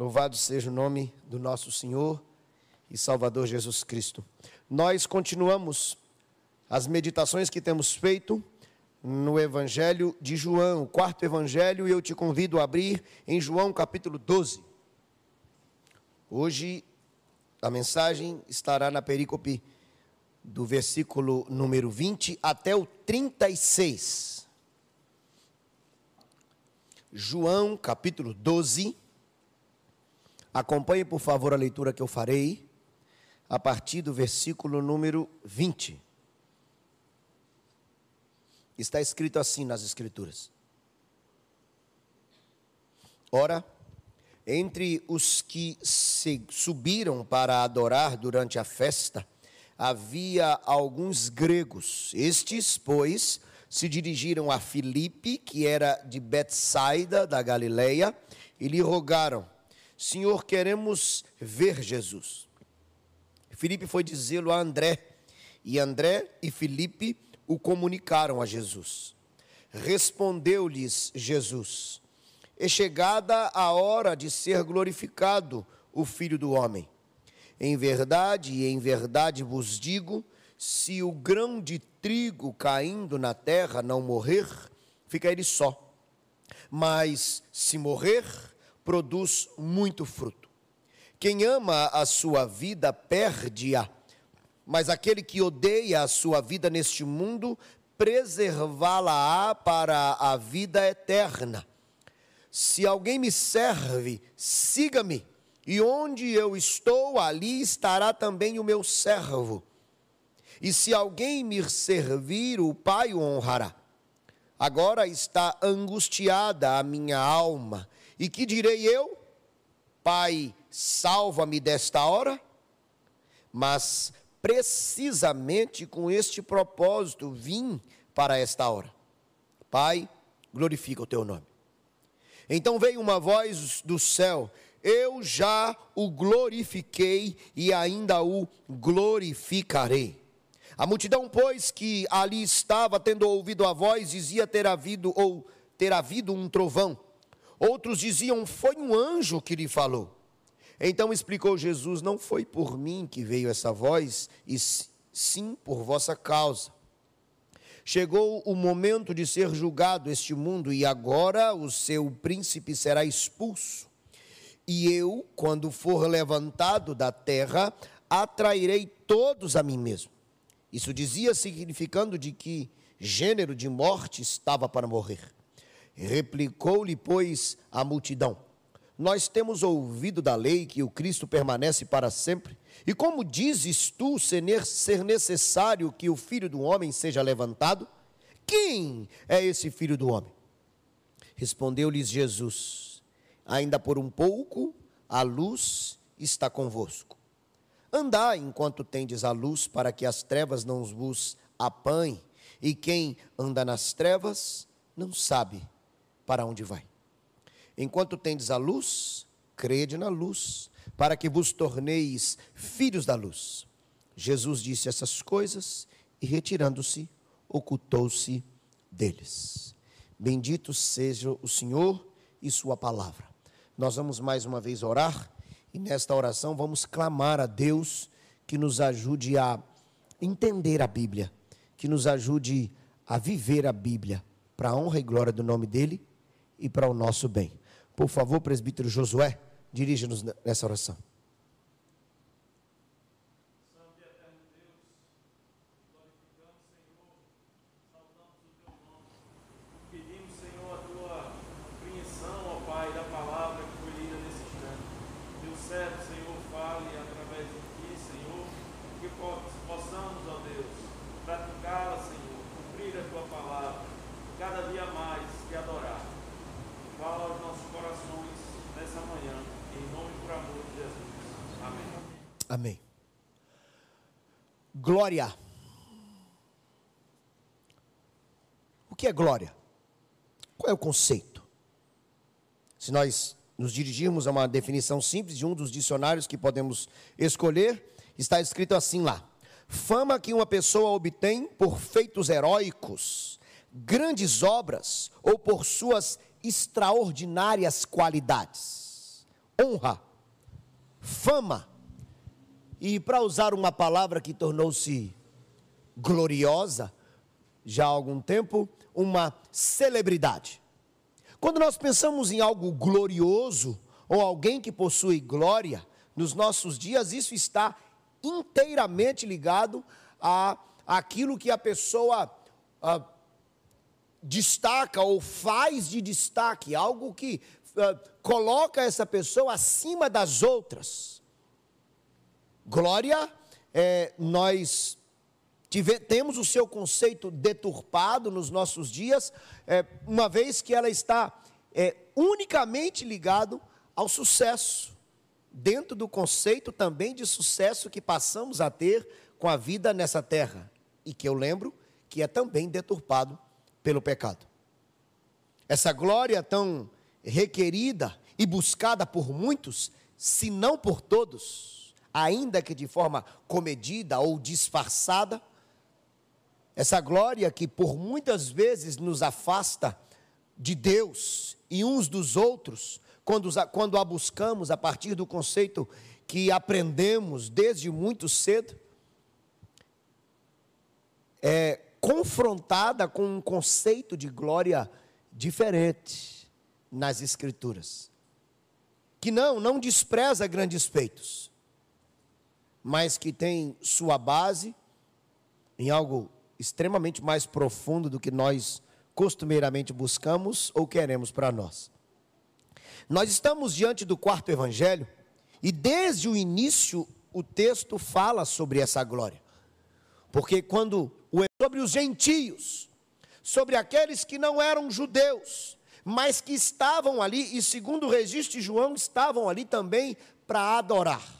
Louvado seja o nome do nosso Senhor e Salvador Jesus Cristo. Nós continuamos as meditações que temos feito no Evangelho de João, o quarto Evangelho, e eu te convido a abrir em João capítulo 12. Hoje a mensagem estará na perícope do versículo número 20 até o 36. João capítulo 12 Acompanhe, por favor, a leitura que eu farei a partir do versículo número 20. Está escrito assim nas Escrituras: Ora, entre os que subiram para adorar durante a festa, havia alguns gregos. Estes, pois, se dirigiram a Filipe, que era de Betsaida, da Galileia, e lhe rogaram Senhor, queremos ver Jesus. Filipe foi dizê-lo a André, e André e Filipe o comunicaram a Jesus. Respondeu-lhes Jesus: É chegada a hora de ser glorificado o Filho do Homem. Em verdade e em verdade vos digo: se o grão de trigo caindo na terra não morrer, fica ele só. Mas se morrer, produz muito fruto. Quem ama a sua vida perde-a, mas aquele que odeia a sua vida neste mundo preservá-la-á para a vida eterna. Se alguém me serve, siga-me, e onde eu estou, ali estará também o meu servo. E se alguém me servir, o Pai o honrará. Agora está angustiada a minha alma e que direi eu? Pai, salva-me desta hora? Mas precisamente com este propósito vim para esta hora. Pai, glorifica o teu nome. Então veio uma voz do céu: Eu já o glorifiquei e ainda o glorificarei. A multidão, pois, que ali estava, tendo ouvido a voz, dizia ter havido ou ter havido um trovão. Outros diziam: Foi um anjo que lhe falou. Então explicou Jesus: Não foi por mim que veio essa voz, e sim por vossa causa. Chegou o momento de ser julgado este mundo, e agora o seu príncipe será expulso. E eu, quando for levantado da terra, atrairei todos a mim mesmo. Isso dizia significando de que gênero de morte estava para morrer. Replicou-lhe, pois, a multidão: Nós temos ouvido da lei que o Cristo permanece para sempre. E como dizes tu ser necessário que o filho do homem seja levantado? Quem é esse filho do homem? Respondeu-lhes Jesus: Ainda por um pouco a luz está convosco. Andai enquanto tendes a luz, para que as trevas não vos apanhem, e quem anda nas trevas não sabe para onde vai. Enquanto tendes a luz, crede na luz, para que vos torneis filhos da luz. Jesus disse essas coisas e, retirando-se, ocultou-se deles. Bendito seja o Senhor e Sua palavra. Nós vamos mais uma vez orar e nesta oração vamos clamar a Deus que nos ajude a entender a Bíblia, que nos ajude a viver a Bíblia, para a honra e glória do nome dEle e para o nosso bem. Por favor, presbítero Josué, dirija-nos nessa oração. Glória. O que é glória? Qual é o conceito? Se nós nos dirigirmos a uma definição simples de um dos dicionários que podemos escolher, está escrito assim lá: fama que uma pessoa obtém por feitos heróicos, grandes obras ou por suas extraordinárias qualidades. honra, fama, e para usar uma palavra que tornou-se gloriosa já há algum tempo, uma celebridade. Quando nós pensamos em algo glorioso ou alguém que possui glória, nos nossos dias isso está inteiramente ligado a aquilo que a pessoa a, destaca ou faz de destaque, algo que a, coloca essa pessoa acima das outras. Glória, é, nós tive, temos o seu conceito deturpado nos nossos dias, é, uma vez que ela está é, unicamente ligado ao sucesso, dentro do conceito também de sucesso que passamos a ter com a vida nessa terra, e que eu lembro que é também deturpado pelo pecado. Essa glória tão requerida e buscada por muitos, se não por todos, ainda que de forma comedida ou disfarçada, essa glória que por muitas vezes nos afasta de Deus e uns dos outros, quando, quando a buscamos a partir do conceito que aprendemos desde muito cedo, é confrontada com um conceito de glória diferente nas Escrituras. Que não, não despreza grandes feitos, mas que tem sua base em algo extremamente mais profundo do que nós costumeiramente buscamos ou queremos para nós. Nós estamos diante do quarto evangelho e desde o início o texto fala sobre essa glória. Porque quando sobre os gentios, sobre aqueles que não eram judeus, mas que estavam ali e segundo o registro de João estavam ali também para adorar.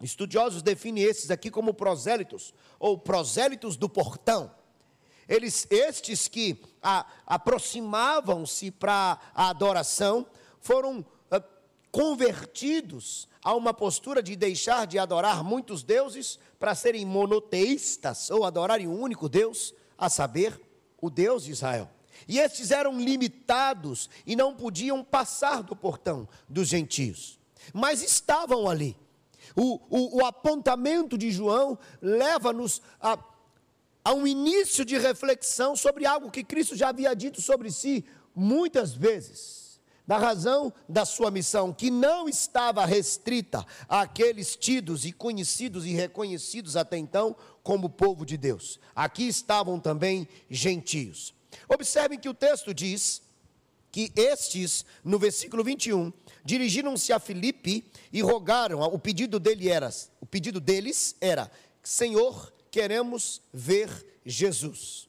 Estudiosos definem esses aqui como prosélitos ou prosélitos do portão. Eles estes que aproximavam-se para a adoração foram ah, convertidos a uma postura de deixar de adorar muitos deuses para serem monoteístas ou adorarem um único Deus, a saber, o Deus de Israel. E estes eram limitados e não podiam passar do portão dos gentios, mas estavam ali. O, o, o apontamento de João leva-nos a, a um início de reflexão sobre algo que Cristo já havia dito sobre si muitas vezes da razão da sua missão, que não estava restrita àqueles tidos e conhecidos e reconhecidos até então como povo de Deus. Aqui estavam também gentios. Observem que o texto diz que estes, no versículo 21, dirigiram-se a Filipe e rogaram, o pedido dele era, o pedido deles era: Senhor, queremos ver Jesus.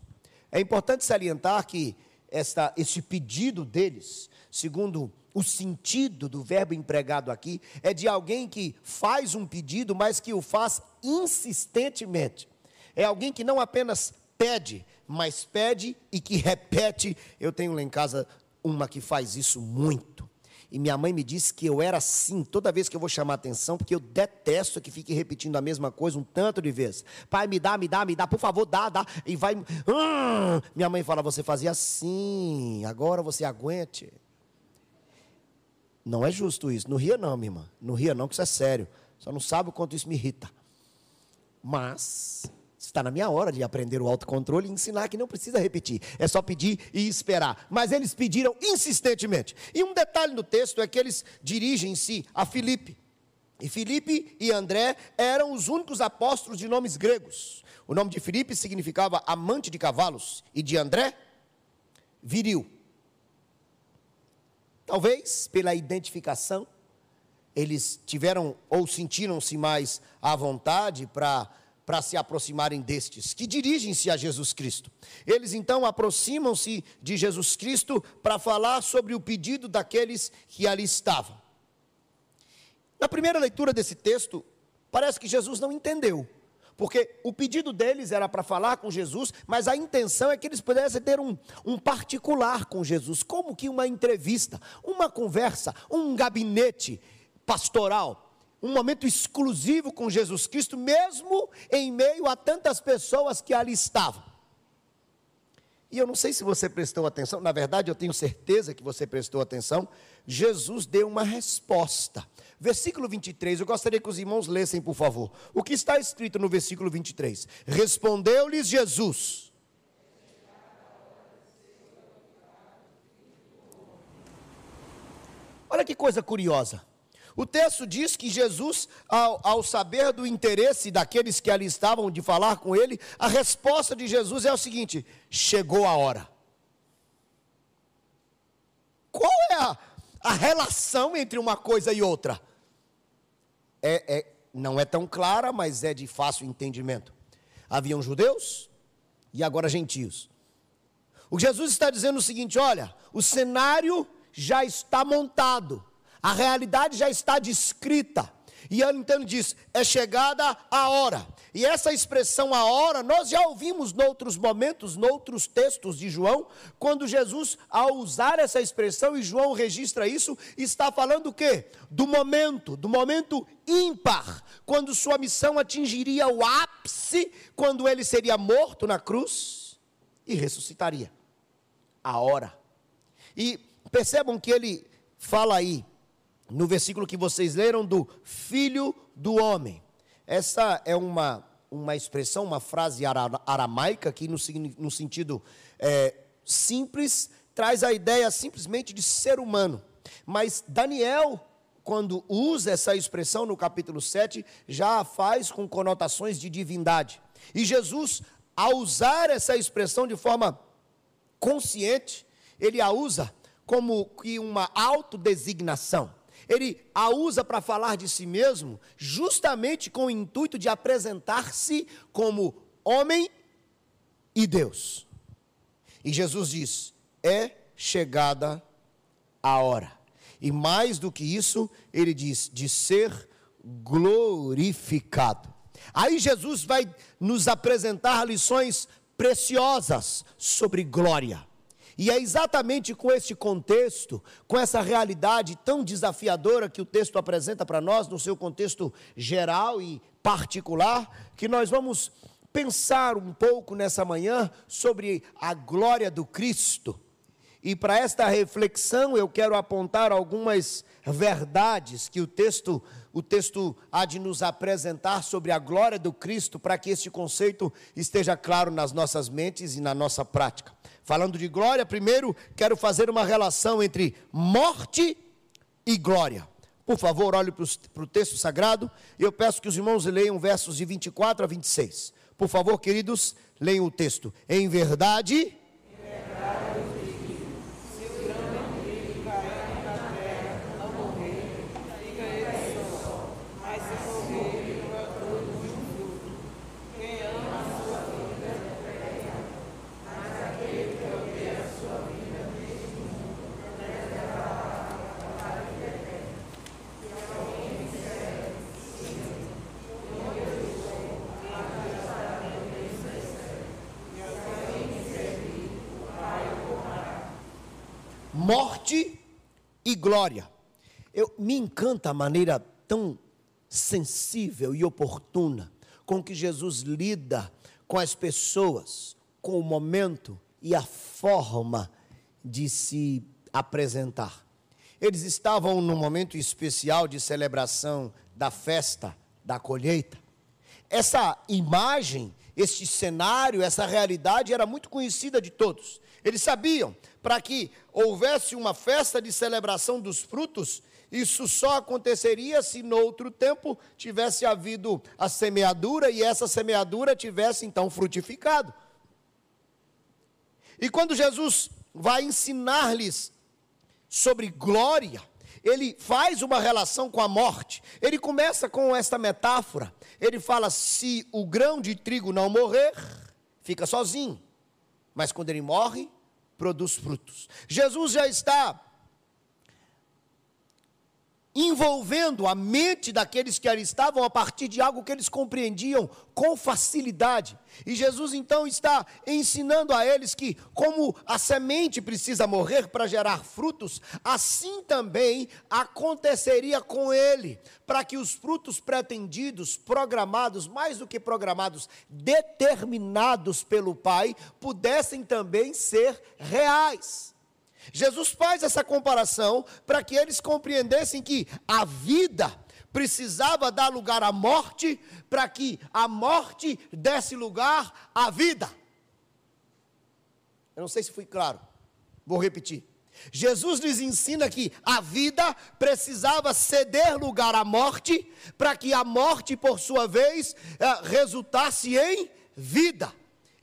É importante salientar que esta, esse pedido deles segundo o sentido do verbo empregado aqui, é de alguém que faz um pedido, mas que o faz insistentemente. É alguém que não apenas pede, mas pede e que repete. Eu tenho lá em casa uma que faz isso muito. E minha mãe me disse que eu era assim toda vez que eu vou chamar atenção, porque eu detesto que fique repetindo a mesma coisa um tanto de vezes. Pai, me dá, me dá, me dá, por favor, dá, dá. E vai. Hum! Minha mãe fala: você fazia assim, agora você aguente. Não é justo isso. Não ria não, minha irmã. Não ria não, que isso é sério. Só não sabe o quanto isso me irrita. Mas está na minha hora de aprender o autocontrole e ensinar que não precisa repetir. É só pedir e esperar. Mas eles pediram insistentemente. E um detalhe no texto é que eles dirigem-se a Filipe. E Filipe e André eram os únicos apóstolos de nomes gregos. O nome de Filipe significava amante de cavalos e de André, viril. Talvez pela identificação, eles tiveram ou sentiram-se mais à vontade para para se aproximarem destes, que dirigem-se a Jesus Cristo. Eles então aproximam-se de Jesus Cristo para falar sobre o pedido daqueles que ali estavam. Na primeira leitura desse texto, parece que Jesus não entendeu porque o pedido deles era para falar com Jesus, mas a intenção é que eles pudessem ter um, um particular com Jesus, como que uma entrevista, uma conversa, um gabinete pastoral, um momento exclusivo com Jesus Cristo, mesmo em meio a tantas pessoas que ali estavam. E eu não sei se você prestou atenção, na verdade eu tenho certeza que você prestou atenção. Jesus deu uma resposta. Versículo 23, eu gostaria que os irmãos lessem, por favor. O que está escrito no versículo 23? Respondeu-lhes Jesus. Olha que coisa curiosa. O texto diz que Jesus, ao, ao, saber do interesse daqueles que ali estavam de falar com ele, a resposta de Jesus é o seguinte: chegou a hora. Qual é a, a relação entre uma coisa e outra? É, é, não é tão clara, mas é de fácil entendimento. Haviam judeus e agora gentios. O Jesus está dizendo é o seguinte: olha, o cenário já está montado a realidade já está descrita. E então ele diz: é chegada a hora. E essa expressão a hora, nós já ouvimos noutros momentos, noutros textos de João, quando Jesus, ao usar essa expressão, e João registra isso, está falando o quê? Do momento, do momento ímpar, quando sua missão atingiria o ápice, quando ele seria morto na cruz e ressuscitaria. A hora. E percebam que ele fala aí, no versículo que vocês leram do filho do homem. Essa é uma, uma expressão, uma frase aramaica que, no, no sentido é, simples, traz a ideia simplesmente de ser humano. Mas Daniel, quando usa essa expressão no capítulo 7, já a faz com conotações de divindade. E Jesus, ao usar essa expressão de forma consciente, ele a usa como que uma autodesignação ele a usa para falar de si mesmo, justamente com o intuito de apresentar-se como homem e Deus. E Jesus diz: é chegada a hora. E mais do que isso, ele diz: de ser glorificado. Aí Jesus vai nos apresentar lições preciosas sobre glória. E é exatamente com este contexto, com essa realidade tão desafiadora que o texto apresenta para nós, no seu contexto geral e particular, que nós vamos pensar um pouco nessa manhã sobre a glória do Cristo. E para esta reflexão eu quero apontar algumas verdades que o texto o texto há de nos apresentar sobre a glória do Cristo para que este conceito esteja claro nas nossas mentes e na nossa prática. Falando de glória, primeiro quero fazer uma relação entre morte e glória. Por favor, olhe para o texto sagrado. Eu peço que os irmãos leiam versos de 24 a 26. Por favor, queridos, leiam o texto. Em verdade. Morte e glória. Eu, me encanta a maneira tão sensível e oportuna com que Jesus lida com as pessoas, com o momento e a forma de se apresentar. Eles estavam num momento especial de celebração da festa da colheita. Essa imagem, este cenário, essa realidade era muito conhecida de todos. Eles sabiam, para que houvesse uma festa de celebração dos frutos, isso só aconteceria se no outro tempo tivesse havido a semeadura e essa semeadura tivesse então frutificado. E quando Jesus vai ensinar-lhes sobre glória, ele faz uma relação com a morte. Ele começa com esta metáfora. Ele fala: se o grão de trigo não morrer, fica sozinho. Mas quando ele morre, produz frutos. Jesus já está envolvendo a mente daqueles que ali estavam a partir de algo que eles compreendiam com facilidade. E Jesus então está ensinando a eles que, como a semente precisa morrer para gerar frutos, assim também aconteceria com ele, para que os frutos pretendidos, programados, mais do que programados, determinados pelo Pai, pudessem também ser reais. Jesus faz essa comparação para que eles compreendessem que a vida precisava dar lugar à morte, para que a morte desse lugar à vida. Eu não sei se fui claro, vou repetir. Jesus lhes ensina que a vida precisava ceder lugar à morte, para que a morte, por sua vez, eh, resultasse em vida.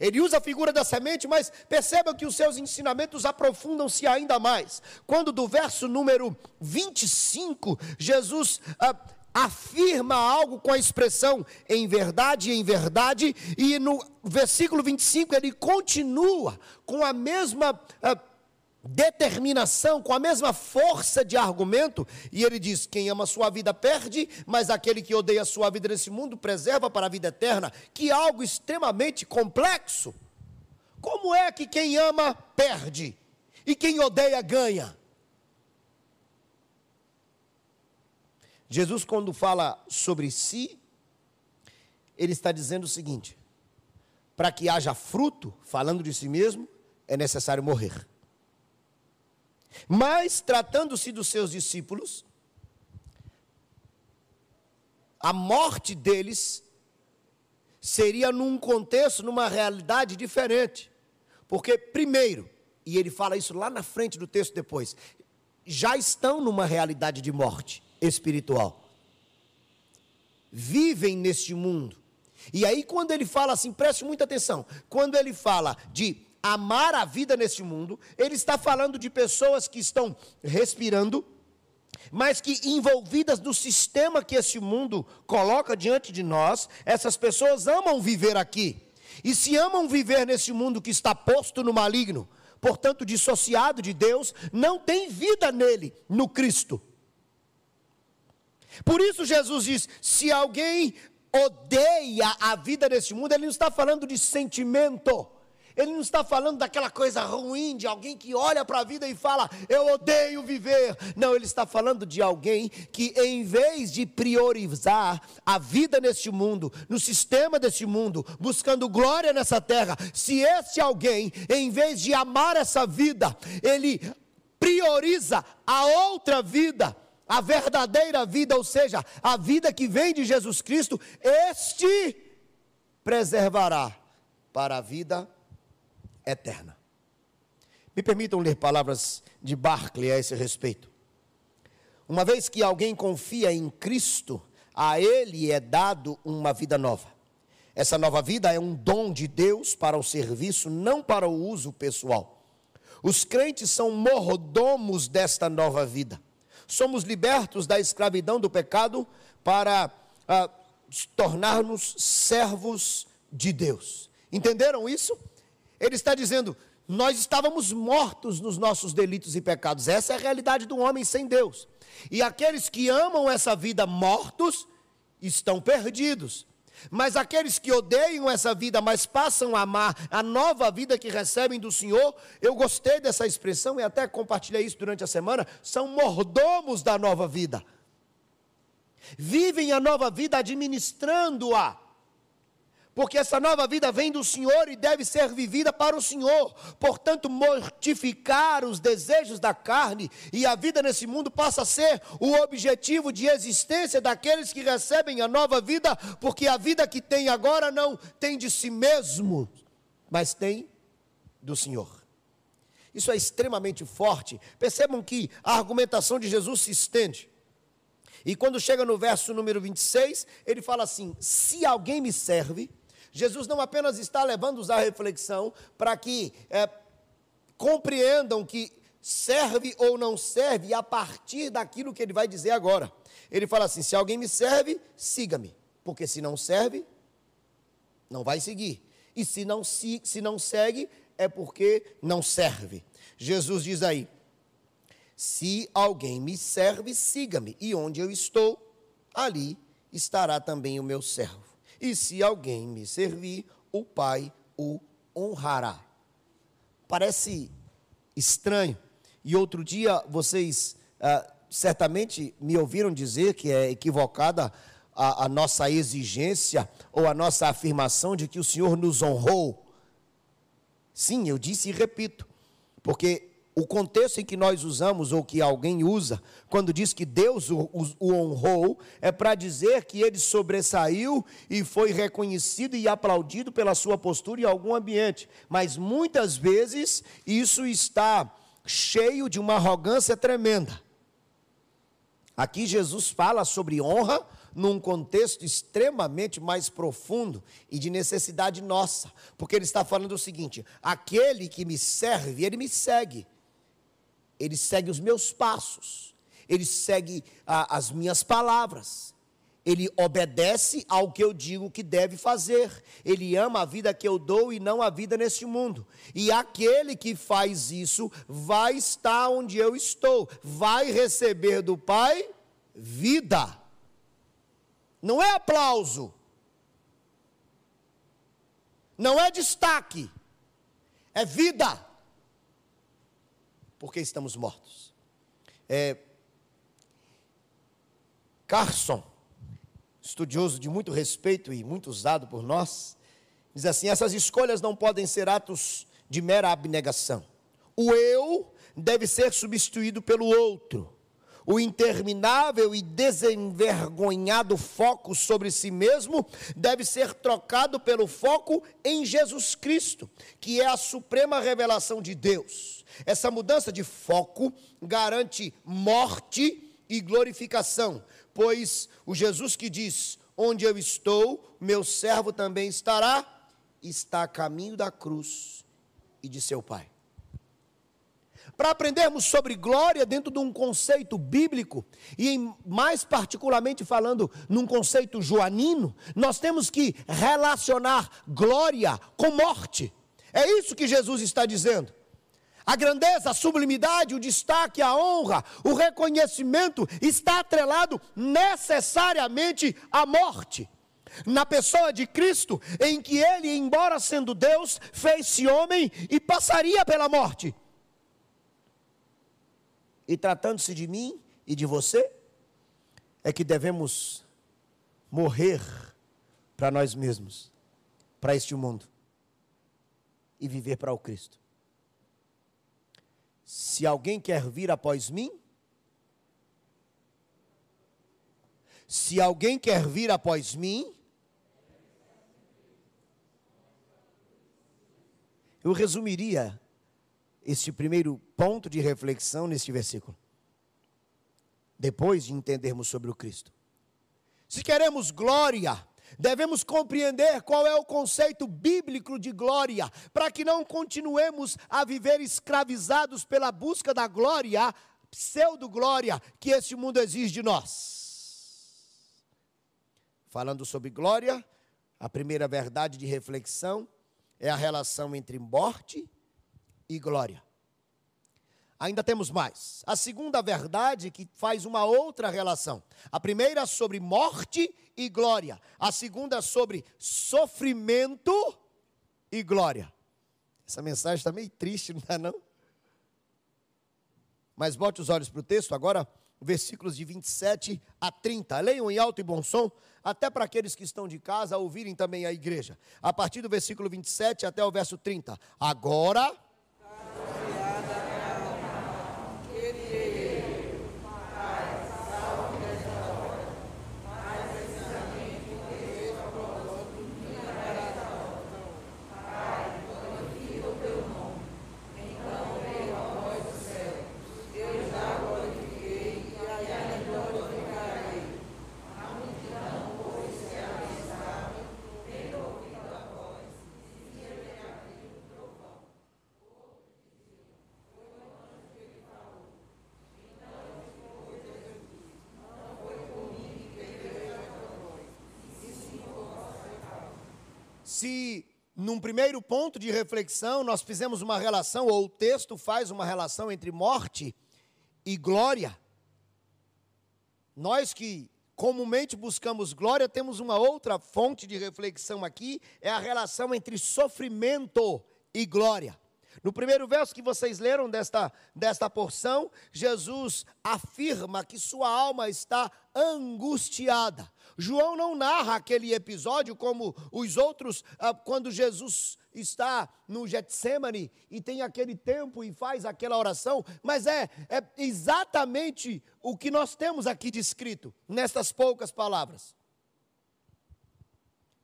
Ele usa a figura da semente, mas perceba que os seus ensinamentos aprofundam-se ainda mais. Quando do verso número 25, Jesus ah, afirma algo com a expressão em verdade, em verdade, e no versículo 25 ele continua com a mesma. Ah, determinação, com a mesma força de argumento, e ele diz: quem ama sua vida perde, mas aquele que odeia sua vida nesse mundo preserva para a vida eterna, que é algo extremamente complexo. Como é que quem ama perde e quem odeia ganha? Jesus, quando fala sobre si, ele está dizendo o seguinte: para que haja fruto, falando de si mesmo, é necessário morrer. Mas, tratando-se dos seus discípulos, a morte deles seria num contexto, numa realidade diferente. Porque, primeiro, e ele fala isso lá na frente do texto depois, já estão numa realidade de morte espiritual. Vivem neste mundo. E aí, quando ele fala assim, preste muita atenção, quando ele fala de amar a vida neste mundo, ele está falando de pessoas que estão respirando, mas que envolvidas no sistema que esse mundo coloca diante de nós, essas pessoas amam viver aqui. E se amam viver nesse mundo que está posto no maligno, portanto dissociado de Deus, não tem vida nele, no Cristo. Por isso Jesus diz: se alguém odeia a vida nesse mundo, ele não está falando de sentimento. Ele não está falando daquela coisa ruim de alguém que olha para a vida e fala, eu odeio viver. Não, ele está falando de alguém que, em vez de priorizar a vida neste mundo, no sistema deste mundo, buscando glória nessa terra, se esse alguém, em vez de amar essa vida, ele prioriza a outra vida, a verdadeira vida, ou seja, a vida que vem de Jesus Cristo, este preservará para a vida eterna. Me permitam ler palavras de Barclay a esse respeito. Uma vez que alguém confia em Cristo, a ele é dado uma vida nova. Essa nova vida é um dom de Deus para o serviço, não para o uso pessoal. Os crentes são mordomos desta nova vida. Somos libertos da escravidão do pecado para ah, tornar-nos servos de Deus. Entenderam isso? Ele está dizendo: nós estávamos mortos nos nossos delitos e pecados. Essa é a realidade do homem sem Deus. E aqueles que amam essa vida mortos estão perdidos. Mas aqueles que odeiam essa vida, mas passam a amar a nova vida que recebem do Senhor, eu gostei dessa expressão e até compartilhei isso durante a semana, são mordomos da nova vida. Vivem a nova vida administrando-a porque essa nova vida vem do Senhor e deve ser vivida para o Senhor. Portanto, mortificar os desejos da carne e a vida nesse mundo passa a ser o objetivo de existência daqueles que recebem a nova vida, porque a vida que tem agora não tem de si mesmo, mas tem do Senhor. Isso é extremamente forte. Percebam que a argumentação de Jesus se estende. E quando chega no verso número 26, ele fala assim: Se alguém me serve, Jesus não apenas está levando-os à reflexão para que é, compreendam que serve ou não serve a partir daquilo que ele vai dizer agora. Ele fala assim: se alguém me serve, siga-me, porque se não serve, não vai seguir. E se não, se, se não segue, é porque não serve. Jesus diz aí: Se alguém me serve, siga-me, e onde eu estou, ali estará também o meu servo. E se alguém me servir, o Pai o honrará. Parece estranho. E outro dia vocês ah, certamente me ouviram dizer que é equivocada a, a nossa exigência ou a nossa afirmação de que o Senhor nos honrou. Sim, eu disse e repito, porque o contexto em que nós usamos, ou que alguém usa, quando diz que Deus o, o, honrou, é para dizer que ele sobressaiu e foi reconhecido e aplaudido pela sua postura em algum ambiente. Mas muitas vezes isso está cheio de uma arrogância tremenda. Aqui Jesus fala sobre honra num contexto extremamente mais profundo e de necessidade nossa, porque ele está falando o seguinte: aquele que me serve, ele me segue ele segue os meus passos, ele segue a, as minhas palavras, ele obedece ao que eu digo que deve fazer, ele ama a vida que eu dou e não a vida neste mundo. E aquele que faz isso vai estar onde eu estou, vai receber do Pai vida. Não é aplauso, não é destaque, é vida porque estamos mortos. É, Carson, estudioso de muito respeito e muito usado por nós, diz assim: essas escolhas não podem ser atos de mera abnegação. O eu deve ser substituído pelo outro o interminável e desenvergonhado foco sobre si mesmo deve ser trocado pelo foco em Jesus Cristo, que é a suprema revelação de Deus. Essa mudança de foco garante morte e glorificação, pois o Jesus que diz: Onde eu estou, meu servo também estará, está a caminho da cruz e de seu Pai. Para aprendermos sobre glória dentro de um conceito bíblico, e mais particularmente falando num conceito joanino, nós temos que relacionar glória com morte. É isso que Jesus está dizendo. A grandeza, a sublimidade, o destaque, a honra, o reconhecimento está atrelado necessariamente à morte na pessoa de Cristo, em que ele, embora sendo Deus, fez-se homem e passaria pela morte. E tratando-se de mim e de você, é que devemos morrer para nós mesmos, para este mundo, e viver para o Cristo. Se alguém quer vir após mim, se alguém quer vir após mim, eu resumiria este primeiro ponto de reflexão neste versículo. Depois de entendermos sobre o Cristo. Se queremos glória, devemos compreender qual é o conceito bíblico de glória, para que não continuemos a viver escravizados pela busca da glória, pseudo-glória, que este mundo exige de nós. Falando sobre glória, a primeira verdade de reflexão é a relação entre morte e glória. Ainda temos mais. A segunda verdade que faz uma outra relação. A primeira sobre morte e glória. A segunda sobre sofrimento e glória. Essa mensagem está meio triste, não está não? Mas bote os olhos para o texto agora, versículos de 27 a 30. Leiam em alto e bom som, até para aqueles que estão de casa ouvirem também a igreja. A partir do versículo 27 até o verso 30. Agora se num primeiro ponto de reflexão nós fizemos uma relação, ou o texto faz uma relação entre morte e glória. Nós que comumente buscamos glória, temos uma outra fonte de reflexão aqui, é a relação entre sofrimento e glória. No primeiro verso que vocês leram desta, desta porção, Jesus afirma que sua alma está angustiada. João não narra aquele episódio como os outros, ah, quando Jesus está no Getsemane e tem aquele tempo e faz aquela oração, mas é, é exatamente o que nós temos aqui descrito, nestas poucas palavras.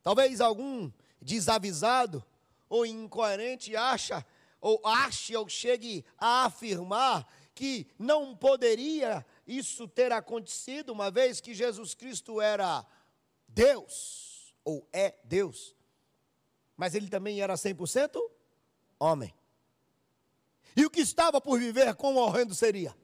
Talvez algum desavisado ou incoerente acha ou ache ou chegue a afirmar que não poderia isso ter acontecido, uma vez que Jesus Cristo era Deus, ou é Deus, mas ele também era 100% homem. E o que estava por viver, quão horrendo seria?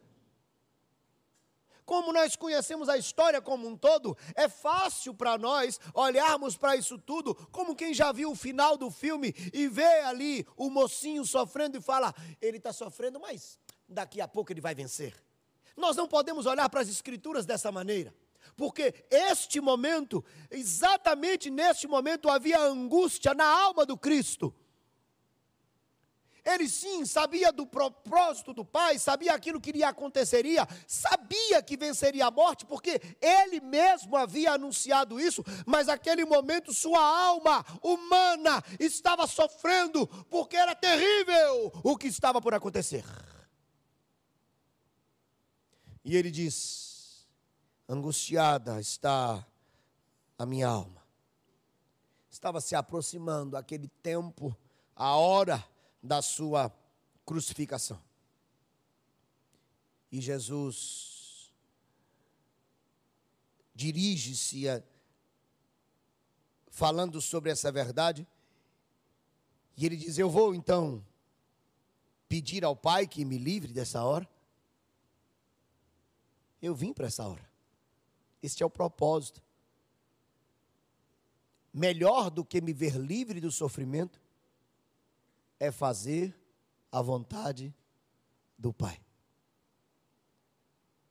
Como nós conhecemos a história como um todo, é fácil para nós olharmos para isso tudo como quem já viu o final do filme e vê ali o mocinho sofrendo e fala: ele está sofrendo, mas daqui a pouco ele vai vencer. Nós não podemos olhar para as Escrituras dessa maneira. Porque este momento, exatamente neste momento, havia angústia na alma do Cristo. Ele sim sabia do propósito do Pai, sabia aquilo que lhe aconteceria, sabia que venceria a morte, porque ele mesmo havia anunciado isso, mas naquele momento sua alma humana estava sofrendo, porque era terrível o que estava por acontecer. E ele diz: angustiada está a minha alma. Estava se aproximando aquele tempo, a hora da sua crucificação. E Jesus dirige-se falando sobre essa verdade, e ele diz: Eu vou então pedir ao Pai que me livre dessa hora. Eu vim para essa hora. Este é o propósito. Melhor do que me ver livre do sofrimento é fazer a vontade do Pai.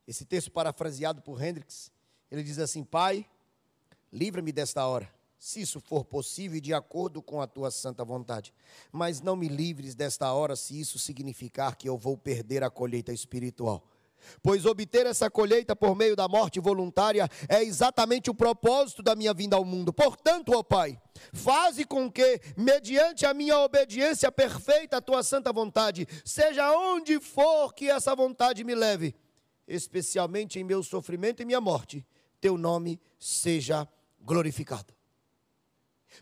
Esse texto parafraseado por Hendricks, ele diz assim: Pai, livra-me desta hora, se isso for possível de acordo com a tua santa vontade. Mas não me livres desta hora se isso significar que eu vou perder a colheita espiritual pois obter essa colheita por meio da morte voluntária é exatamente o propósito da minha vinda ao mundo. Portanto, ó Pai, faze com que, mediante a minha obediência perfeita à tua santa vontade, seja onde for que essa vontade me leve, especialmente em meu sofrimento e minha morte, teu nome seja glorificado.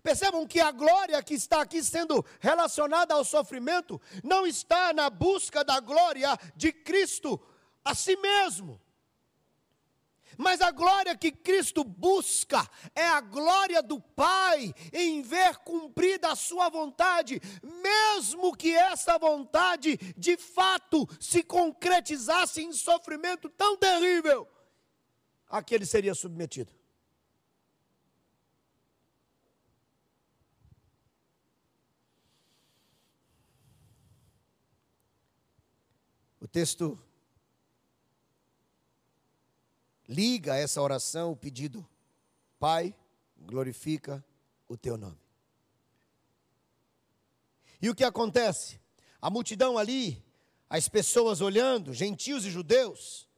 Percebam que a glória que está aqui sendo relacionada ao sofrimento não está na busca da glória de Cristo, a si mesmo. Mas a glória que Cristo busca é a glória do Pai em ver cumprida a sua vontade, mesmo que essa vontade de fato se concretizasse em sofrimento tão terrível a que ele seria submetido. O texto liga essa oração o pedido: Pai, glorifica o teu nome. E o que acontece? A multidão ali, as pessoas olhando, gentios e judeus,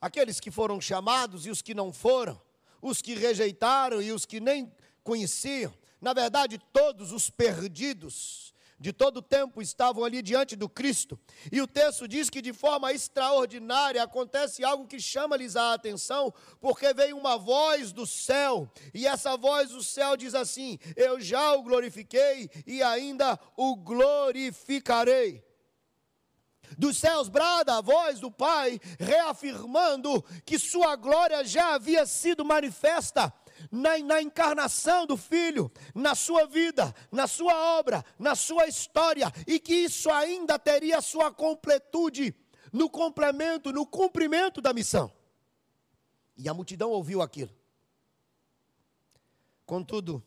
aqueles que foram chamados e os que não foram, os que rejeitaram e os que nem conheciam, na verdade, todos os perdidos, de todo o tempo estavam ali diante do Cristo. E o texto diz que de forma extraordinária acontece algo que chama-lhes a atenção, porque veio uma voz do céu, e essa voz do céu diz assim: Eu já o glorifiquei e ainda o glorificarei. Dos céus brada a voz do Pai, reafirmando que sua glória já havia sido manifesta na, na encarnação do Filho, na sua vida, na sua obra, na sua história, e que isso ainda teria sua completude no complemento, no cumprimento da missão. E a multidão ouviu aquilo. Contudo,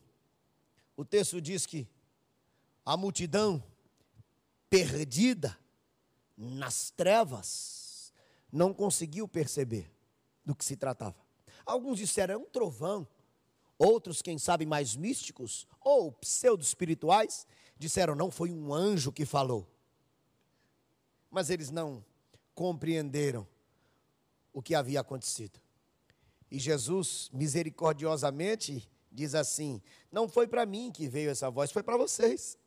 o texto diz que a multidão perdida nas trevas não conseguiu perceber do que se tratava. Alguns disseram, é um trovão. Outros, quem sabe, mais místicos ou pseudo-espirituais, disseram, não, foi um anjo que falou. Mas eles não compreenderam o que havia acontecido. E Jesus, misericordiosamente, diz assim: Não foi para mim que veio essa voz, foi para vocês.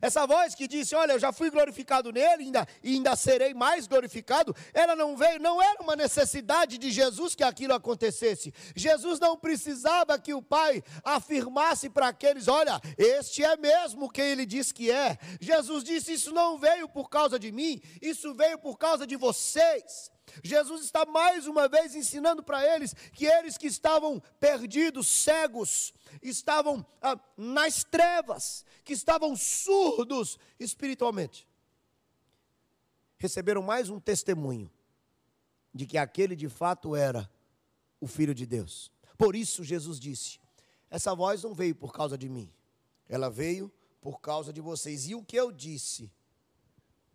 Essa voz que disse: Olha, eu já fui glorificado nele ainda, e ainda serei mais glorificado, ela não veio, não era uma necessidade de Jesus que aquilo acontecesse. Jesus não precisava que o Pai afirmasse para aqueles: Olha, este é mesmo quem ele diz que é. Jesus disse: Isso não veio por causa de mim, isso veio por causa de vocês. Jesus está mais uma vez ensinando para eles que eles que estavam perdidos, cegos, estavam ah, nas trevas, que estavam surdos espiritualmente, receberam mais um testemunho de que aquele de fato era o Filho de Deus. Por isso Jesus disse: Essa voz não veio por causa de mim, ela veio por causa de vocês. E o que eu disse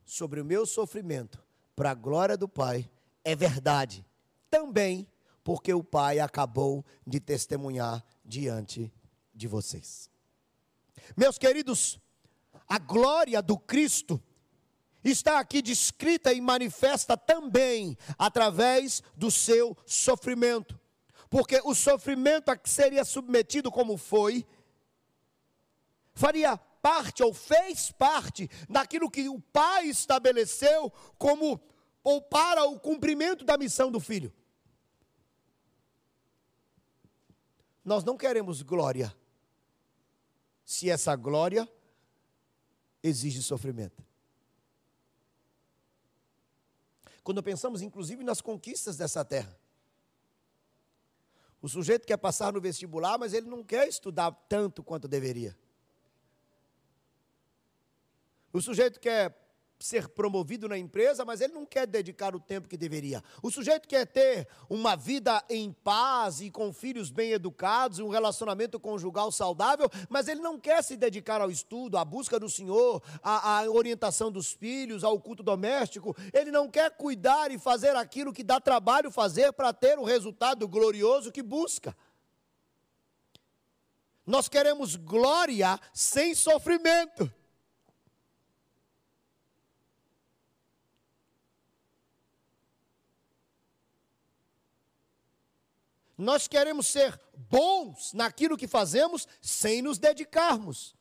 sobre o meu sofrimento, para a glória do Pai, é verdade. Também porque o Pai acabou de testemunhar diante de vocês. Meus queridos, a glória do Cristo está aqui descrita e manifesta também através do seu sofrimento. Porque o sofrimento a que seria submetido como foi, faria parte ou fez parte daquilo que o Pai estabeleceu como ou para o cumprimento da missão do filho. Nós não queremos glória, se essa glória exige sofrimento. Quando pensamos, inclusive, nas conquistas dessa terra, o sujeito quer passar no vestibular, mas ele não quer estudar tanto quanto deveria. O sujeito quer ser promovido na empresa, mas ele não quer dedicar o tempo que deveria. O sujeito quer ter uma vida em paz e com filhos bem educados, um relacionamento conjugal saudável, mas ele não quer se dedicar ao estudo, à busca do Senhor, à, à orientação dos filhos, ao culto doméstico. Ele não quer cuidar e fazer aquilo que dá trabalho fazer para ter o resultado glorioso que busca. Nós queremos glória sem sofrimento. Nós queremos ser bons naquilo que fazemos sem nos dedicarmos.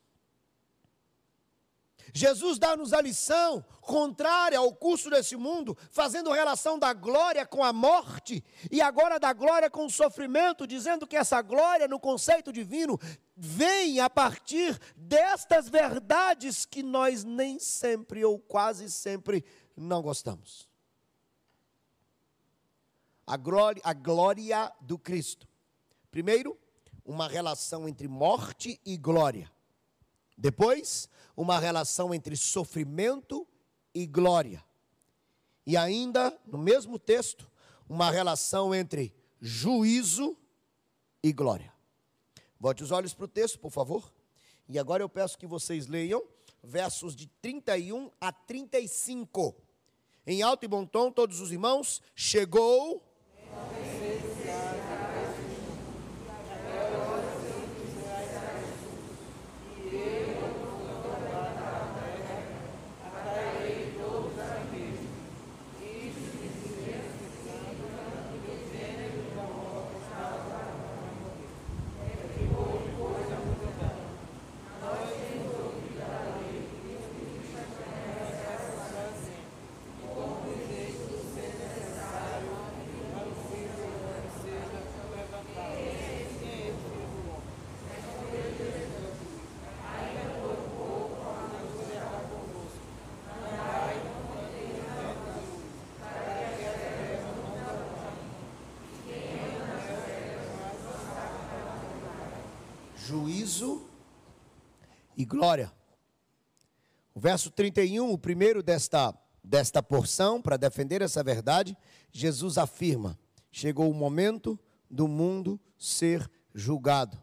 Jesus dá-nos a lição contrária ao curso desse mundo, fazendo relação da glória com a morte e agora da glória com o sofrimento, dizendo que essa glória no conceito divino vem a partir destas verdades que nós nem sempre ou quase sempre não gostamos a glória, a glória do Cristo. Primeiro, uma relação entre morte e glória. Depois, uma relação entre sofrimento e glória. E ainda, no mesmo texto, uma relação entre juízo e glória. Bote os olhos para o texto, por favor. E agora eu peço que vocês leiam versos de 31 a 35. Em alto e bom tom, todos os irmãos, chegou Talvez. Juízo e glória. O verso 31, o primeiro desta, desta porção, para defender essa verdade, Jesus afirma: chegou o momento do mundo ser julgado.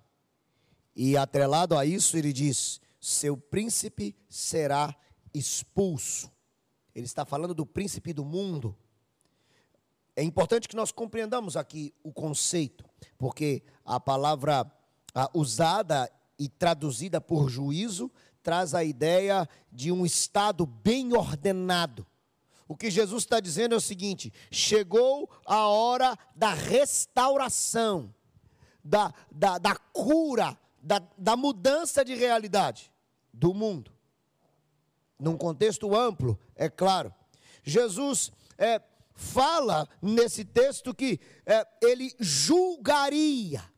E atrelado a isso, ele diz: seu príncipe será expulso. ele está falando do príncipe do mundo. É importante que nós compreendamos aqui o conceito, porque a palavra usada e traduzida por juízo traz a ideia de um estado bem ordenado. O que Jesus está dizendo é o seguinte: chegou a hora da restauração, da, da, da cura, da, da mudança de realidade do mundo. Num contexto amplo, é claro. Jesus é, fala nesse texto que é, ele julgaria.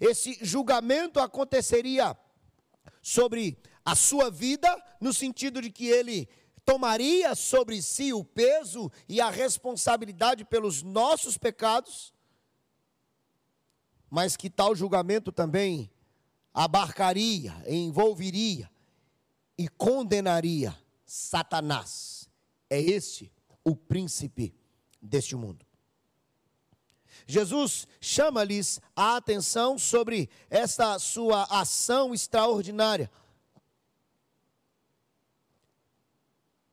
Esse julgamento aconteceria sobre a sua vida, no sentido de que ele tomaria sobre si o peso e a responsabilidade pelos nossos pecados, mas que tal julgamento também abarcaria, envolveria e condenaria Satanás. É este o príncipe deste mundo. Jesus chama-lhes a atenção sobre esta sua ação extraordinária,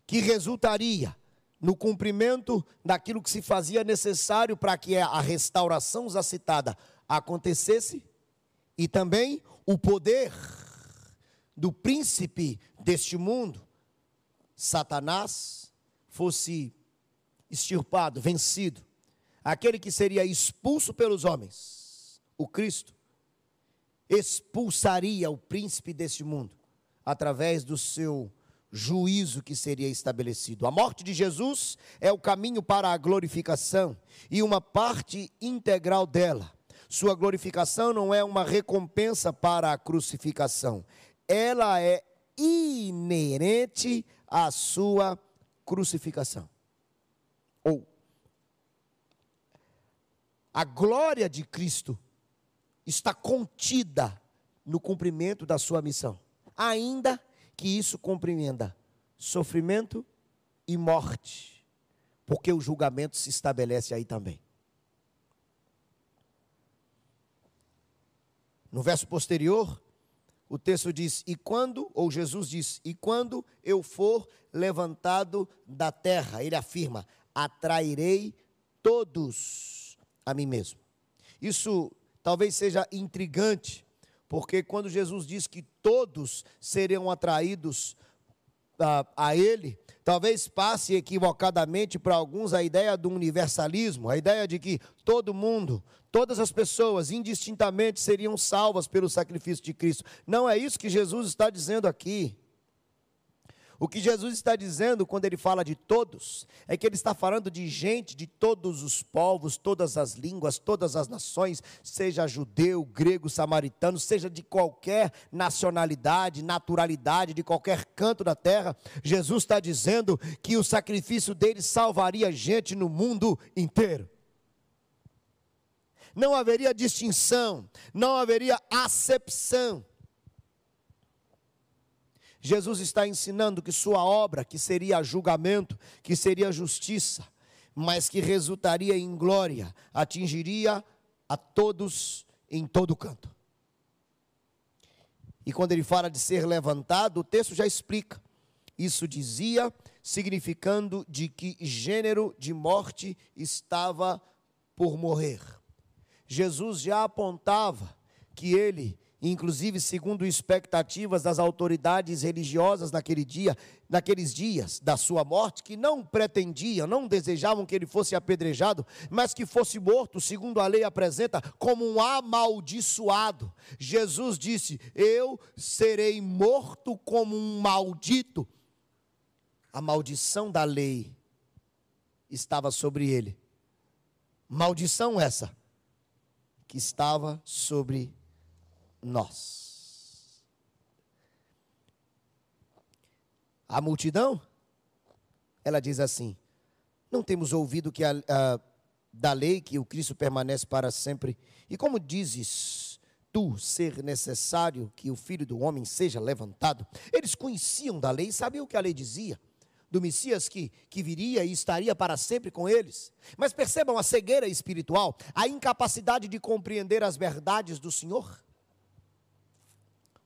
que resultaria no cumprimento daquilo que se fazia necessário para que a restauração já citada acontecesse, e também o poder do príncipe deste mundo, Satanás, fosse extirpado, vencido aquele que seria expulso pelos homens, o Cristo, expulsaria o príncipe deste mundo através do seu juízo que seria estabelecido. A morte de Jesus é o caminho para a glorificação e uma parte integral dela. Sua glorificação não é uma recompensa para a crucificação, ela é inerente à sua crucificação. Ou a glória de Cristo está contida no cumprimento da sua missão, ainda que isso compreenda sofrimento e morte, porque o julgamento se estabelece aí também. No verso posterior, o texto diz: E quando, ou Jesus diz: E quando eu for levantado da terra, ele afirma: atrairei todos a mim mesmo. Isso talvez seja intrigante, porque quando Jesus diz que todos serão atraídos a, a Ele, talvez passe equivocadamente para alguns a ideia do universalismo, a ideia de que todo mundo, todas as pessoas, indistintamente, seriam salvas pelo sacrifício de Cristo. Não é isso que Jesus está dizendo aqui. O que Jesus está dizendo quando ele fala de todos, é que ele está falando de gente de todos os povos, todas as línguas, todas as nações, seja judeu, grego, samaritano, seja de qualquer nacionalidade, naturalidade, de qualquer canto da terra. Jesus está dizendo que o sacrifício dele salvaria gente no mundo inteiro. Não haveria distinção, não haveria acepção Jesus está ensinando que sua obra, que seria julgamento, que seria justiça, mas que resultaria em glória, atingiria a todos em todo canto. E quando ele fala de ser levantado, o texto já explica. Isso dizia, significando de que gênero de morte estava por morrer. Jesus já apontava que ele inclusive segundo expectativas das autoridades religiosas naquele dia, naqueles dias da sua morte, que não pretendiam, não desejavam que ele fosse apedrejado, mas que fosse morto, segundo a lei apresenta, como um amaldiçoado. Jesus disse: Eu serei morto como um maldito. A maldição da lei estava sobre ele. Maldição essa que estava sobre nós. A multidão, ela diz assim: não temos ouvido que a, a, da lei que o Cristo permanece para sempre. E como dizes tu ser necessário que o filho do homem seja levantado? Eles conheciam da lei, sabiam o que a lei dizia do Messias que, que viria e estaria para sempre com eles. Mas percebam a cegueira espiritual, a incapacidade de compreender as verdades do Senhor.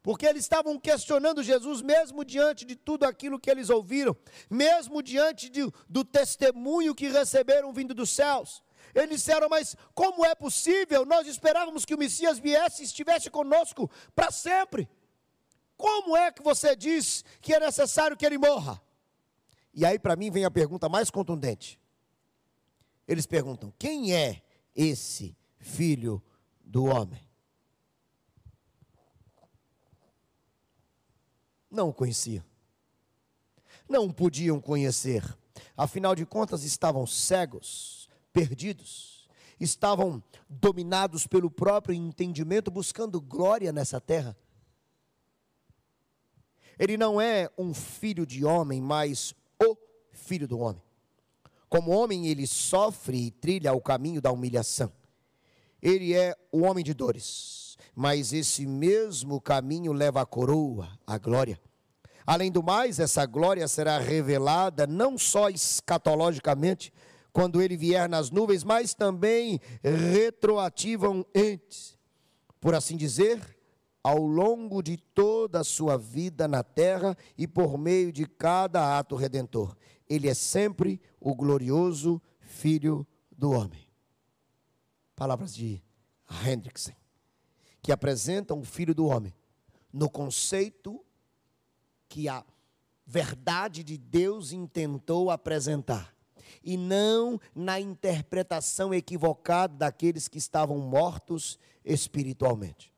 Porque eles estavam questionando Jesus, mesmo diante de tudo aquilo que eles ouviram, mesmo diante de, do testemunho que receberam vindo dos céus. Eles disseram: Mas como é possível? Nós esperávamos que o Messias viesse e estivesse conosco para sempre. Como é que você diz que é necessário que ele morra? E aí, para mim, vem a pergunta mais contundente. Eles perguntam: Quem é esse filho do homem? Não o conheciam. Não podiam conhecer. Afinal de contas, estavam cegos, perdidos. Estavam dominados pelo próprio entendimento, buscando glória nessa terra. Ele não é um filho de homem, mas o filho do homem. Como homem, ele sofre e trilha o caminho da humilhação. Ele é o homem de dores, mas esse mesmo caminho leva a coroa, a glória. Além do mais, essa glória será revelada não só escatologicamente, quando ele vier nas nuvens, mas também retroativamente, por assim dizer, ao longo de toda a sua vida na terra e por meio de cada ato redentor. Ele é sempre o glorioso Filho do Homem. Palavras de Hendrickson, que apresentam o Filho do Homem no conceito que a verdade de Deus intentou apresentar e não na interpretação equivocada daqueles que estavam mortos espiritualmente.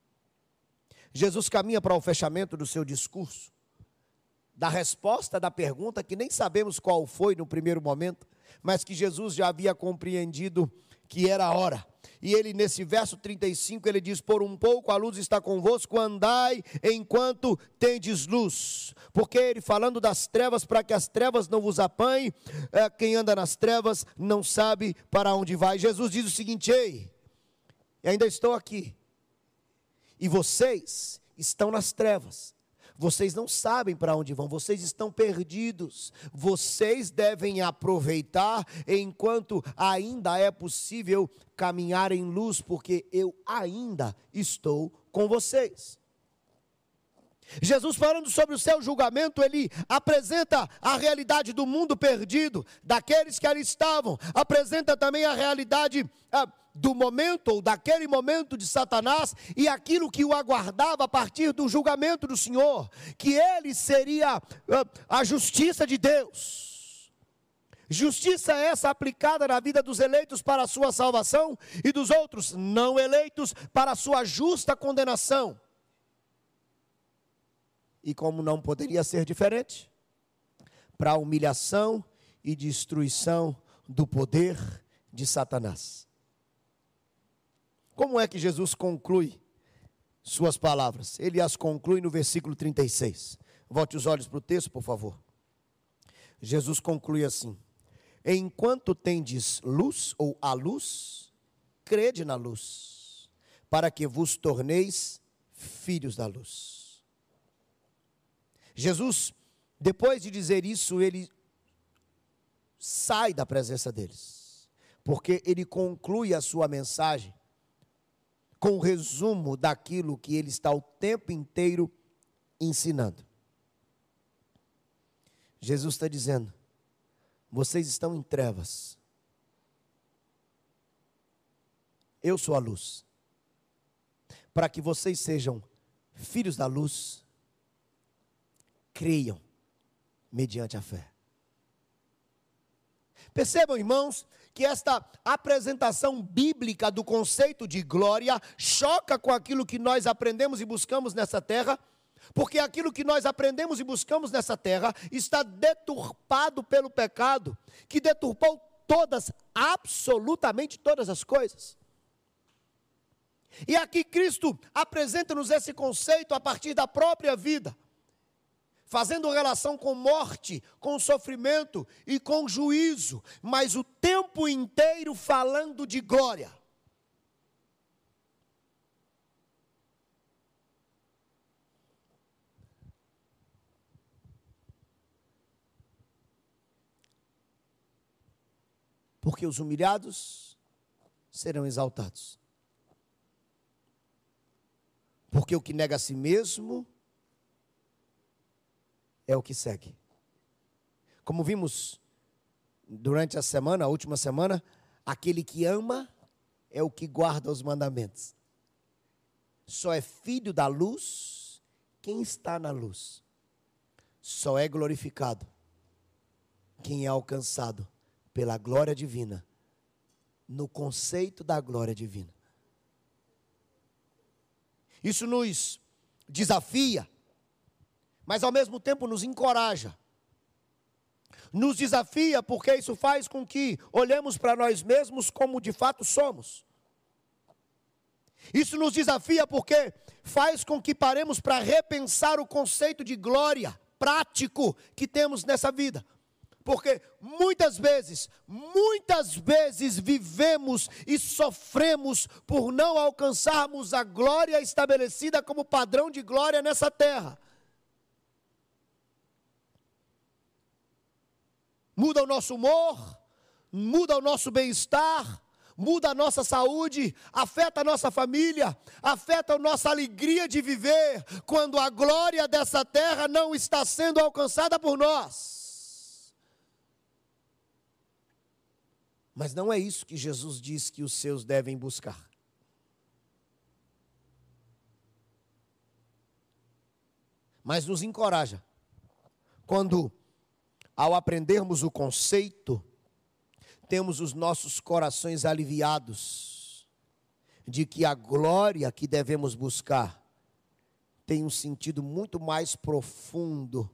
Jesus caminha para o fechamento do seu discurso, da resposta da pergunta que nem sabemos qual foi no primeiro momento, mas que Jesus já havia compreendido que era a hora. E ele, nesse verso 35, ele diz: Por um pouco a luz está convosco, andai enquanto tendes luz. Porque ele, falando das trevas, para que as trevas não vos apanhem, é, quem anda nas trevas não sabe para onde vai. Jesus diz o seguinte: Ei, ainda estou aqui, e vocês estão nas trevas. Vocês não sabem para onde vão, vocês estão perdidos. Vocês devem aproveitar enquanto ainda é possível caminhar em luz, porque eu ainda estou com vocês. Jesus, falando sobre o seu julgamento, ele apresenta a realidade do mundo perdido, daqueles que ali estavam, apresenta também a realidade ah, do momento ou daquele momento de Satanás e aquilo que o aguardava a partir do julgamento do Senhor, que ele seria uh, a justiça de Deus. Justiça essa aplicada na vida dos eleitos para a sua salvação e dos outros não eleitos para a sua justa condenação. E como não poderia ser diferente, para a humilhação e destruição do poder de Satanás. Como é que Jesus conclui suas palavras? Ele as conclui no versículo 36. Volte os olhos para o texto, por favor. Jesus conclui assim: Enquanto tendes luz ou a luz, crede na luz, para que vos torneis filhos da luz. Jesus, depois de dizer isso, ele sai da presença deles, porque ele conclui a sua mensagem com o resumo daquilo que ele está o tempo inteiro ensinando. Jesus está dizendo: vocês estão em trevas. Eu sou a luz. Para que vocês sejam filhos da luz, creiam mediante a fé. Percebam, irmãos, que esta apresentação bíblica do conceito de glória choca com aquilo que nós aprendemos e buscamos nessa terra, porque aquilo que nós aprendemos e buscamos nessa terra está deturpado pelo pecado, que deturpou todas, absolutamente todas as coisas. E aqui Cristo apresenta-nos esse conceito a partir da própria vida fazendo relação com morte, com sofrimento e com juízo, mas o tempo inteiro falando de glória. Porque os humilhados serão exaltados. Porque o que nega a si mesmo é o que segue. Como vimos durante a semana, a última semana, aquele que ama é o que guarda os mandamentos. Só é filho da luz quem está na luz. Só é glorificado quem é alcançado pela glória divina, no conceito da glória divina. Isso nos desafia, mas ao mesmo tempo nos encoraja. Nos desafia porque isso faz com que olhemos para nós mesmos como de fato somos. Isso nos desafia porque faz com que paremos para repensar o conceito de glória prático que temos nessa vida. Porque muitas vezes, muitas vezes vivemos e sofremos por não alcançarmos a glória estabelecida como padrão de glória nessa terra. Muda o nosso humor, muda o nosso bem-estar, muda a nossa saúde, afeta a nossa família, afeta a nossa alegria de viver, quando a glória dessa terra não está sendo alcançada por nós. Mas não é isso que Jesus diz que os seus devem buscar. Mas nos encoraja. Quando, ao aprendermos o conceito, temos os nossos corações aliviados de que a glória que devemos buscar tem um sentido muito mais profundo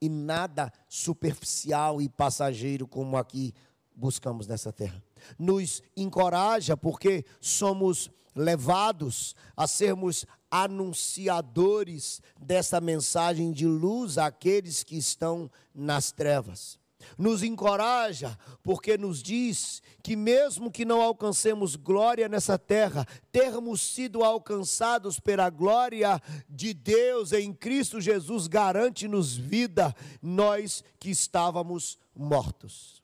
e nada superficial e passageiro como aqui buscamos nessa terra. Nos encoraja porque somos levados a sermos anunciadores dessa mensagem de luz àqueles que estão nas trevas. Nos encoraja porque nos diz que, mesmo que não alcancemos glória nessa terra, termos sido alcançados pela glória de Deus em Cristo Jesus garante-nos vida, nós que estávamos mortos.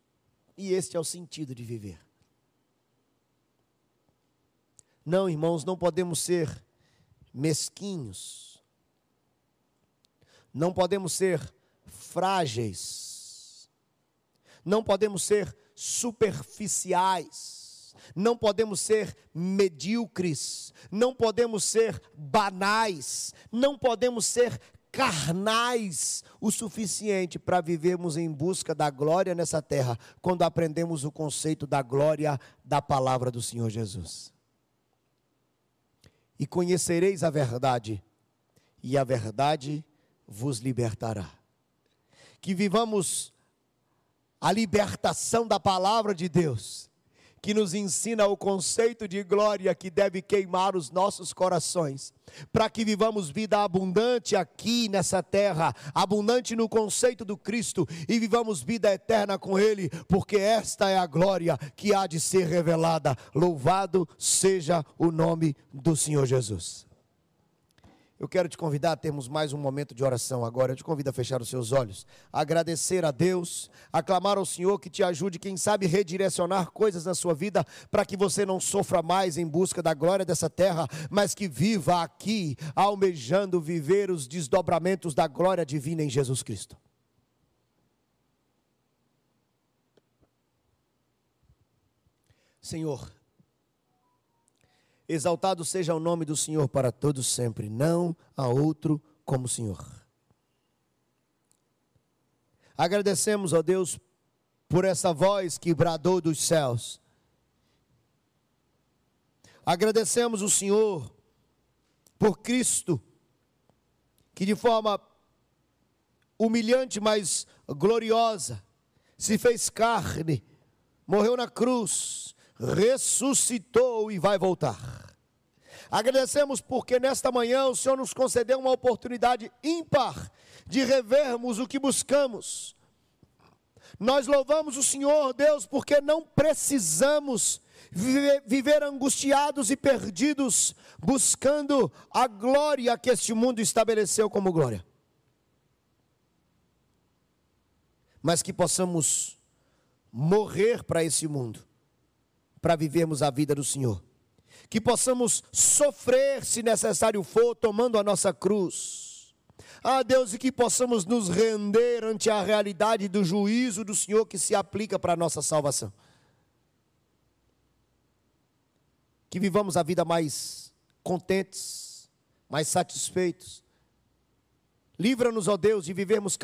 E este é o sentido de viver. Não, irmãos, não podemos ser mesquinhos. Não podemos ser frágeis. Não podemos ser superficiais. Não podemos ser medíocres. Não podemos ser banais. Não podemos ser carnais o suficiente para vivermos em busca da glória nessa terra, quando aprendemos o conceito da glória da palavra do Senhor Jesus. E conhecereis a verdade, e a verdade vos libertará. Que vivamos a libertação da palavra de Deus que nos ensina o conceito de glória que deve queimar os nossos corações, para que vivamos vida abundante aqui nessa terra, abundante no conceito do Cristo e vivamos vida eterna com Ele, porque esta é a glória que há de ser revelada. Louvado seja o nome do Senhor Jesus. Eu quero te convidar a termos mais um momento de oração agora. Eu te convido a fechar os seus olhos, agradecer a Deus, aclamar ao Senhor que te ajude, quem sabe, redirecionar coisas na sua vida para que você não sofra mais em busca da glória dessa terra, mas que viva aqui, almejando viver os desdobramentos da glória divina em Jesus Cristo. Senhor, Exaltado seja o nome do Senhor para todos sempre, não há outro como o Senhor. Agradecemos, ó Deus, por essa voz que bradou dos céus. Agradecemos o Senhor por Cristo, que de forma humilhante, mas gloriosa, se fez carne, morreu na cruz, ressuscitou e vai voltar. Agradecemos porque nesta manhã o Senhor nos concedeu uma oportunidade ímpar de revermos o que buscamos. Nós louvamos o Senhor, Deus, porque não precisamos viver, viver, angustiados e perdidos, buscando a glória que este mundo estabeleceu como glória. Mas que possamos morrer para esse mundo para vivermos a vida do Senhor. Que possamos sofrer, se necessário for, tomando a nossa cruz. Ah, Deus, e que possamos nos render ante a realidade do juízo do Senhor que se aplica para a nossa salvação. Que vivamos a vida mais contentes, mais satisfeitos. Livra-nos, ó Deus, de vivermos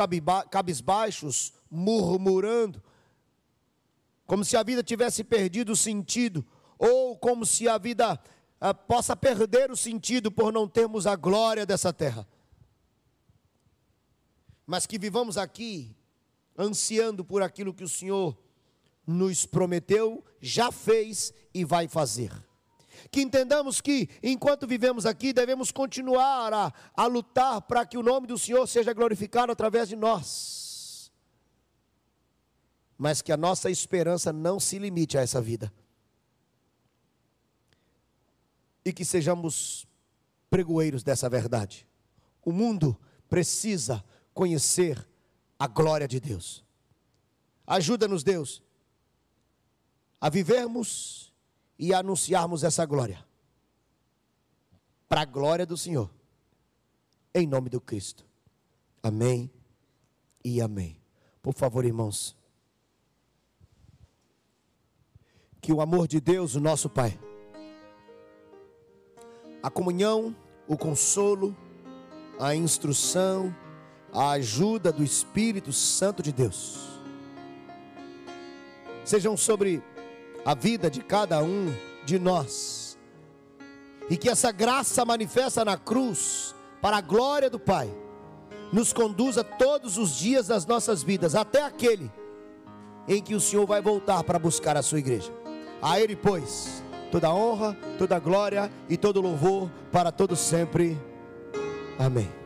cabisbaixos, murmurando, como se a vida tivesse perdido o sentido, ou como se a vida ah, possa perder o sentido por não termos a glória dessa terra. Mas que vivamos aqui ansiando por aquilo que o Senhor nos prometeu, já fez e vai fazer. Que entendamos que, enquanto vivemos aqui, devemos continuar a, a lutar para que o nome do Senhor seja glorificado através de nós. Mas que a nossa esperança não se limite a essa vida e que sejamos pregoeiros dessa verdade. O mundo precisa conhecer a glória de Deus. Ajuda-nos, Deus, a vivermos e a anunciarmos essa glória, para a glória do Senhor, em nome do Cristo. Amém e amém. Por favor, irmãos, que o amor de Deus, o nosso Pai, a comunhão, o consolo, a instrução, a ajuda do Espírito Santo de Deus. Sejam sobre a vida de cada um de nós. E que essa graça manifesta na cruz, para a glória do Pai, nos conduza todos os dias das nossas vidas, até aquele em que o Senhor vai voltar para buscar a sua igreja. A Ele, pois, toda honra, toda glória e todo louvor para todos sempre. Amém.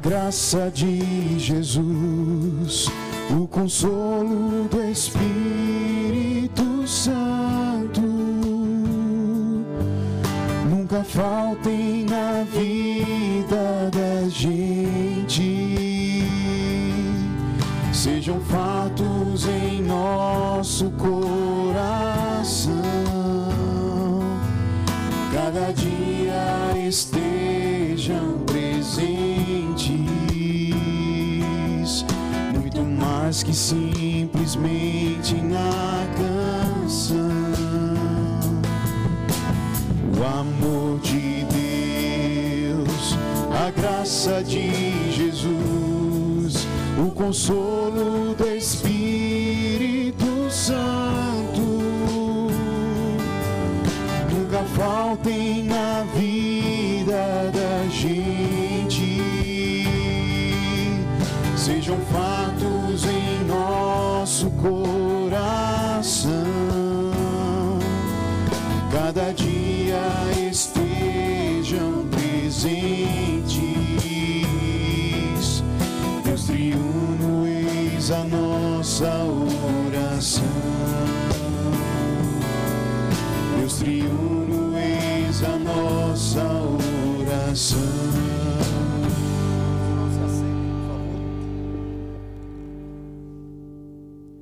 Graça de Jesus, o consolo do Espírito Santo, nunca faltem na vida da gente, sejam fatos em nosso coração, que simplesmente na canção. O amor de Deus, a graça de Jesus, o consolo do Espírito Santo nunca faltem na vida da gente. Sejam nosso coração, cada dia estejam presentes. Deus triuno, eis a nossa oração. Deus triuno, eis a nossa oração.